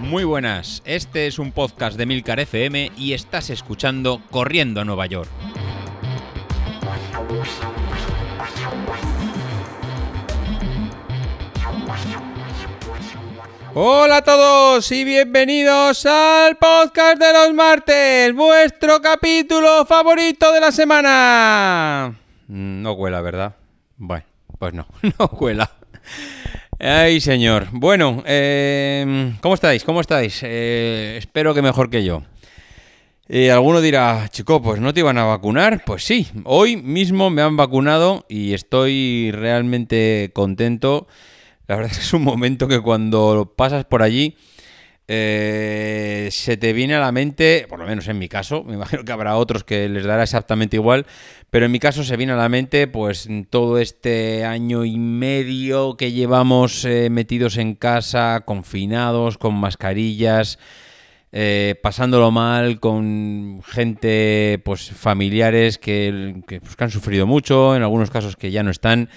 Muy buenas, este es un podcast de Milcar FM y estás escuchando Corriendo a Nueva York. Hola a todos y bienvenidos al podcast de los martes, vuestro capítulo favorito de la semana. No huela, ¿verdad? Bueno, pues no, no huela. Ay, señor. Bueno, eh, ¿cómo estáis? ¿Cómo estáis? Eh, espero que mejor que yo. Y alguno dirá, chico, pues no te iban a vacunar. Pues sí, hoy mismo me han vacunado y estoy realmente contento. La verdad es que es un momento que cuando pasas por allí eh, se te viene a la mente, por lo menos en mi caso, me imagino que habrá otros que les dará exactamente igual, pero en mi caso se viene a la mente pues todo este año y medio que llevamos eh, metidos en casa, confinados, con mascarillas, eh, pasándolo mal, con gente, pues familiares que, que, pues, que han sufrido mucho, en algunos casos que ya no están,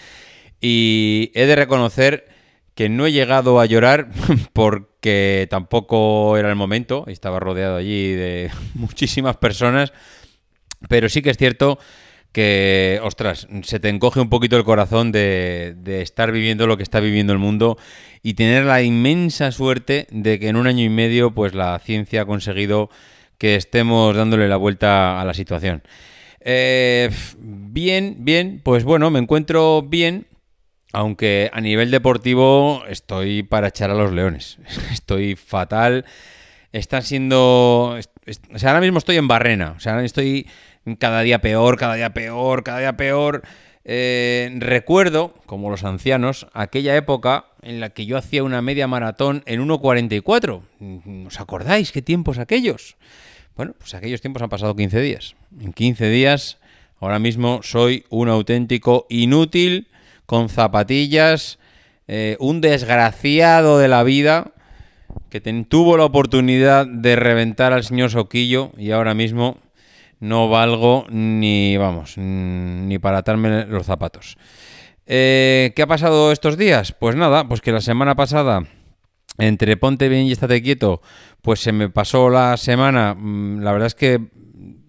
y he de reconocer que no he llegado a llorar porque tampoco era el momento, estaba rodeado allí de muchísimas personas, pero sí que es cierto que, ostras, se te encoge un poquito el corazón de, estar viviendo lo que está viviendo el mundo y tener la inmensa suerte de que en un año y medio pues la ciencia ha conseguido que estemos dándole la vuelta a la situación. Eh, bien, bien, pues bueno, me encuentro bien, aunque a nivel deportivo estoy para echar a los leones. Estoy fatal. Está siendo... O sea, ahora mismo estoy en barrena. O sea, estoy cada día peor, cada día peor, cada día peor. Eh, recuerdo, como los ancianos, aquella época en la que yo hacía una media maratón en 1.44. ¿Os acordáis qué tiempos aquellos? Bueno, pues aquellos tiempos han pasado 15 días. En 15 días, ahora mismo soy un auténtico inútil con zapatillas, eh, un desgraciado de la vida que tuvo la oportunidad de reventar al señor Soquillo y ahora mismo no valgo ni, vamos, ni para atarme los zapatos. Eh, ¿Qué ha pasado estos días? Pues nada, pues que la semana pasada, entre ponte bien y estate quieto, pues se me pasó la semana, mm, la verdad es que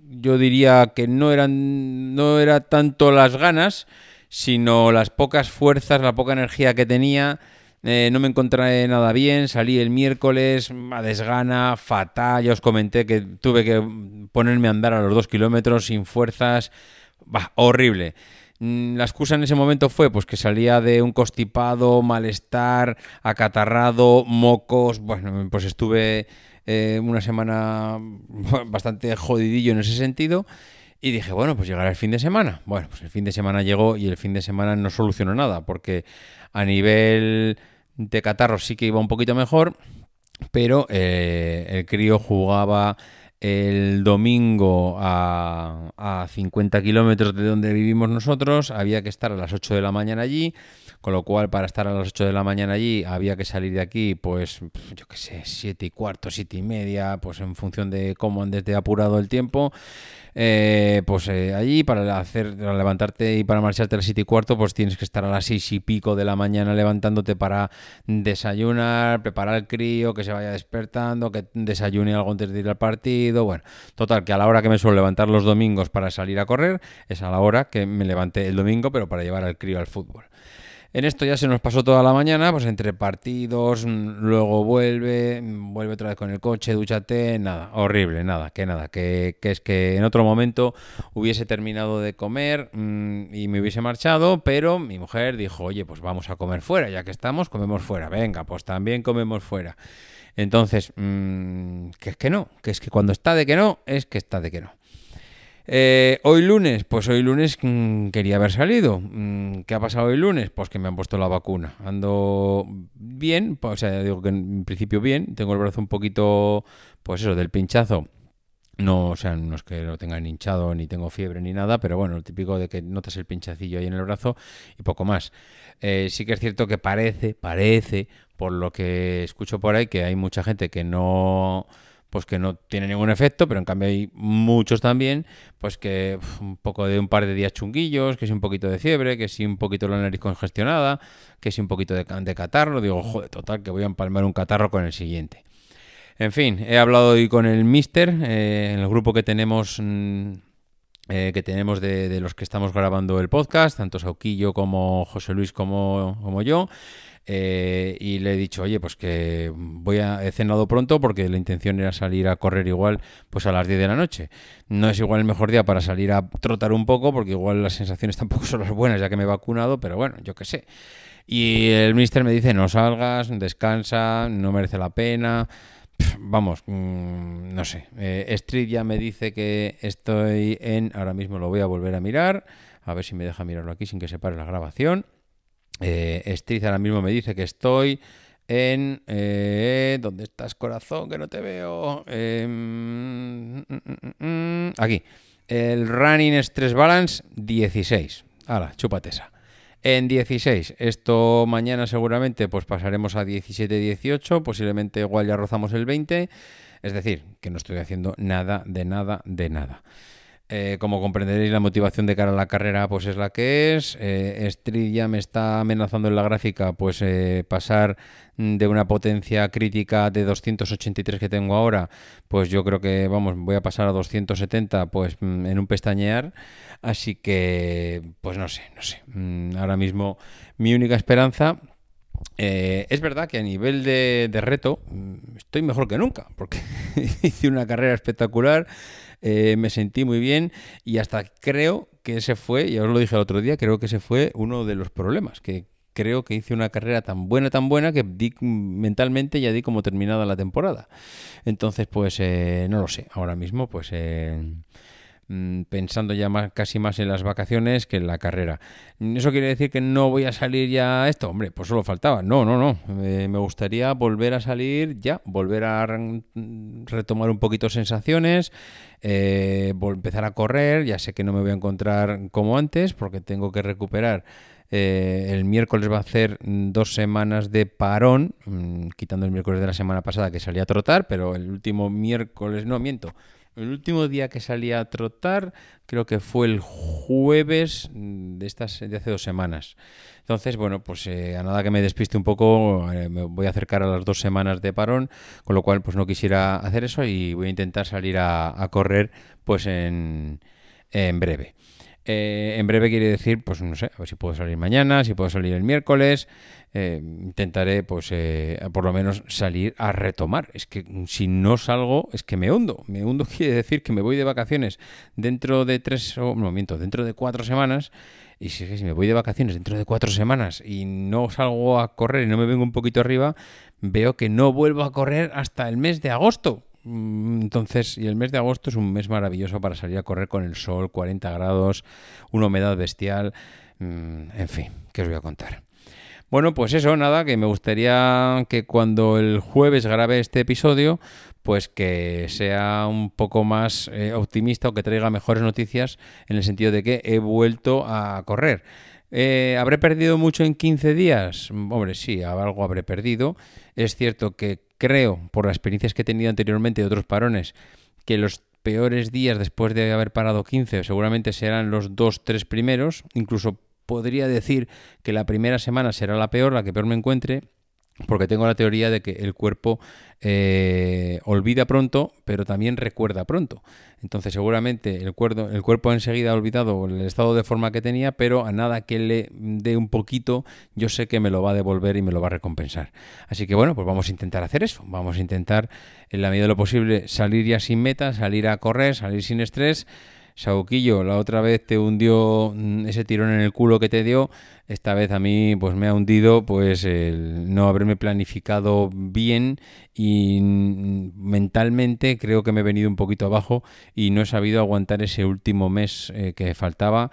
yo diría que no eran, no era tanto las ganas, sino las pocas fuerzas, la poca energía que tenía. Eh, no me encontré nada bien, salí el miércoles a desgana, fatal, ya os comenté que tuve que ponerme a andar a los dos kilómetros sin fuerzas, horrible. Mm, la excusa en ese momento fue pues que salía de un constipado, malestar, acatarrado, mocos, bueno, pues estuve eh, una semana bastante jodidillo en ese sentido. Y dije, bueno, pues llegará el fin de semana. Bueno, pues el fin de semana llegó y el fin de semana no solucionó nada, porque a nivel de catarro sí que iba un poquito mejor, pero eh, el crío jugaba el domingo a, a 50 kilómetros de donde vivimos nosotros, había que estar a las 8 de la mañana allí, con lo cual para estar a las 8 de la mañana allí había que salir de aquí, pues yo qué sé, 7 y cuarto, 7 y media, pues en función de cómo andes de apurado el tiempo. Eh, pues eh, allí para hacer para levantarte y para marcharte a las 7 y cuarto, pues tienes que estar a las 6 y pico de la mañana levantándote para desayunar, preparar el crío, que se vaya despertando, que desayune algo antes de ir al partido. Bueno, total, que a la hora que me suelo levantar los domingos para salir a correr, es a la hora que me levanté el domingo, pero para llevar al crío al fútbol. En esto ya se nos pasó toda la mañana, pues entre partidos, luego vuelve, vuelve otra vez con el coche, dúchate, nada, horrible, nada, que nada, que, es que en otro momento hubiese terminado de comer mmm, y me hubiese marchado, pero mi mujer dijo, oye, pues vamos a comer fuera, ya que estamos, comemos fuera, venga, pues también comemos fuera. Entonces, que es que no, que es que cuando está de que no, es que está de que no. Eh, hoy lunes, pues hoy lunes mmm, quería haber salido. Mm, ¿Qué ha pasado hoy lunes? Pues que me han puesto la vacuna. Ando bien, o sea, digo que en principio bien. Tengo el brazo un poquito, pues eso, del pinchazo. No, o sea, no es que lo tengan hinchado, ni tengo fiebre, ni nada, pero bueno, lo típico de que notas el pinchacillo ahí en el brazo y poco más. Eh, sí que es cierto que parece, parece, por lo que escucho por ahí, que hay mucha gente que no pues que no tiene ningún efecto, pero en cambio hay muchos también, pues que un poco de un par de días chunguillos, que si un poquito de fiebre, que si un poquito la nariz congestionada, que si un poquito de, de catarro, digo, joder, total, que voy a empalmar un catarro con el siguiente. En fin, he hablado hoy con el Mister, eh, en el grupo que tenemos... Mm, eh, que tenemos de, los que estamos grabando el podcast, tanto Sauquillo como José Luis como, como yo. Eh, y le he dicho, oye, pues que voy a he cenado pronto porque la intención era salir a correr igual pues a las 10 de la noche. No es igual el mejor día para salir a trotar un poco porque igual las sensaciones tampoco son las buenas ya que me he vacunado, pero bueno, yo qué sé. Y el mister me dice, no salgas, descansa, no merece la pena vamos, mm, no sé. Eh, Street ya me dice que estoy en. Ahora mismo lo voy a volver a mirar. A ver si me deja mirarlo aquí sin que se pare la grabación. Eh, Street ahora mismo me dice que estoy en. Eh, ¿Dónde estás, corazón? Que no te veo. Em, mm, mm, aquí. El Running Stress Balance 16. Hala, chúpate esa en 16. Esto mañana seguramente pues pasaremos a 17-18, posiblemente igual ya rozamos el 20. Es decir, que no estoy haciendo nada, de nada, de nada. Eh, como comprenderéis, la motivación de cara a la carrera pues es la que es. Eh, Street ya me está amenazando en la gráfica pues eh, pasar de una potencia crítica de 283 que tengo ahora, pues yo creo que vamos, voy a pasar a 270 pues mm, en un pestañear. Así que, pues no sé, no sé. Mm, ahora mismo mi única esperanza es verdad que a nivel de, de, reto mm, estoy mejor que nunca, porque hice una carrera espectacular, eh, me sentí muy bien y hasta creo que ese fue, ya os lo dije el otro día, creo que ese fue uno de los problemas, que creo que hice una carrera tan buena, tan buena, que di, mentalmente ya di como terminada la temporada. Entonces, pues eh, no lo sé, ahora mismo, pues... Eh, pensando ya más, casi más en las vacaciones que en la carrera. ¿Eso quiere decir que no voy a salir ya esto? Hombre, pues solo faltaba. No, no, no. Eh, me gustaría volver a salir ya, volver a retomar un poquito sensaciones, eh, empezar a correr. Ya sé que no me voy a encontrar como antes porque tengo que recuperar. Eh, el miércoles va a hacer dos semanas de parón, mm, quitando el miércoles de la semana pasada que salía a trotar, pero el último miércoles, no miento, el último día que salí a trotar creo que fue el jueves de estas de hace dos semanas. Entonces, bueno, pues eh, a nada que me despiste un poco, eh, me voy a acercar a las dos semanas de parón, con lo cual pues no quisiera hacer eso y voy a intentar salir a, correr pues en, en breve. Eh, en breve quiere decir, pues no sé, a ver si puedo salir mañana, si puedo salir el miércoles. Eh, intentaré, pues, eh, por lo menos salir a retomar. Es que si no salgo, es que me hundo. Me hundo quiere decir que me voy de vacaciones dentro de tres, o no, miento, dentro de cuatro semanas. Y si, si me voy de vacaciones dentro de cuatro semanas y no salgo a correr y no me vengo un poquito arriba, veo que no vuelvo a correr hasta el mes de agosto. Mm, entonces, y el mes de agosto es un mes maravilloso para salir a correr con el sol, 40 grados, una humedad bestial, mm, en fin, ¿qué os voy a contar? Bueno, pues eso, nada, que me gustaría que cuando el jueves grabe este episodio, pues que sea un poco más eh, optimista o que traiga mejores noticias en el sentido de que he vuelto a correr. Eh, ¿Habré perdido mucho en 15 días? Hombre, sí, algo habré perdido. Es cierto que creo, por las experiencias que he tenido anteriormente de otros parones, que los peores días después de haber parado 15 seguramente serán los dos, tres primeros. Incluso podría decir que la primera semana será la peor, la que peor me encuentre, porque tengo la teoría de que el cuerpo eh, olvida pronto, pero también recuerda pronto. Entonces seguramente el, cuerpo, el cuerpo enseguida ha olvidado el estado de forma que tenía, pero a nada que le dé un poquito, yo sé que me lo va a devolver y me lo va a recompensar. Así que bueno, pues vamos a intentar hacer eso. Vamos a intentar, en la medida de lo posible, salir ya sin meta, salir a correr, salir sin estrés. Sauquillo, la otra vez te hundió mm, ese tirón en el culo que te dio, esta vez a mí pues me ha hundido pues el no haberme planificado bien y mm, mentalmente creo que me he venido un poquito abajo y no he sabido aguantar ese último mes eh, que faltaba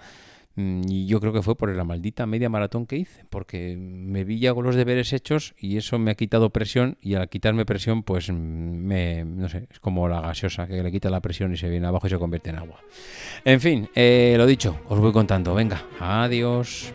y yo creo que fue por la maldita media maratón que hice, porque me vi ya con los deberes hechos y eso me ha quitado presión y al quitarme presión, pues me, no sé, es como la gaseosa que le quita la presión y se viene abajo y se convierte en agua. En fin, eh, lo dicho, os voy contando. Venga, adiós.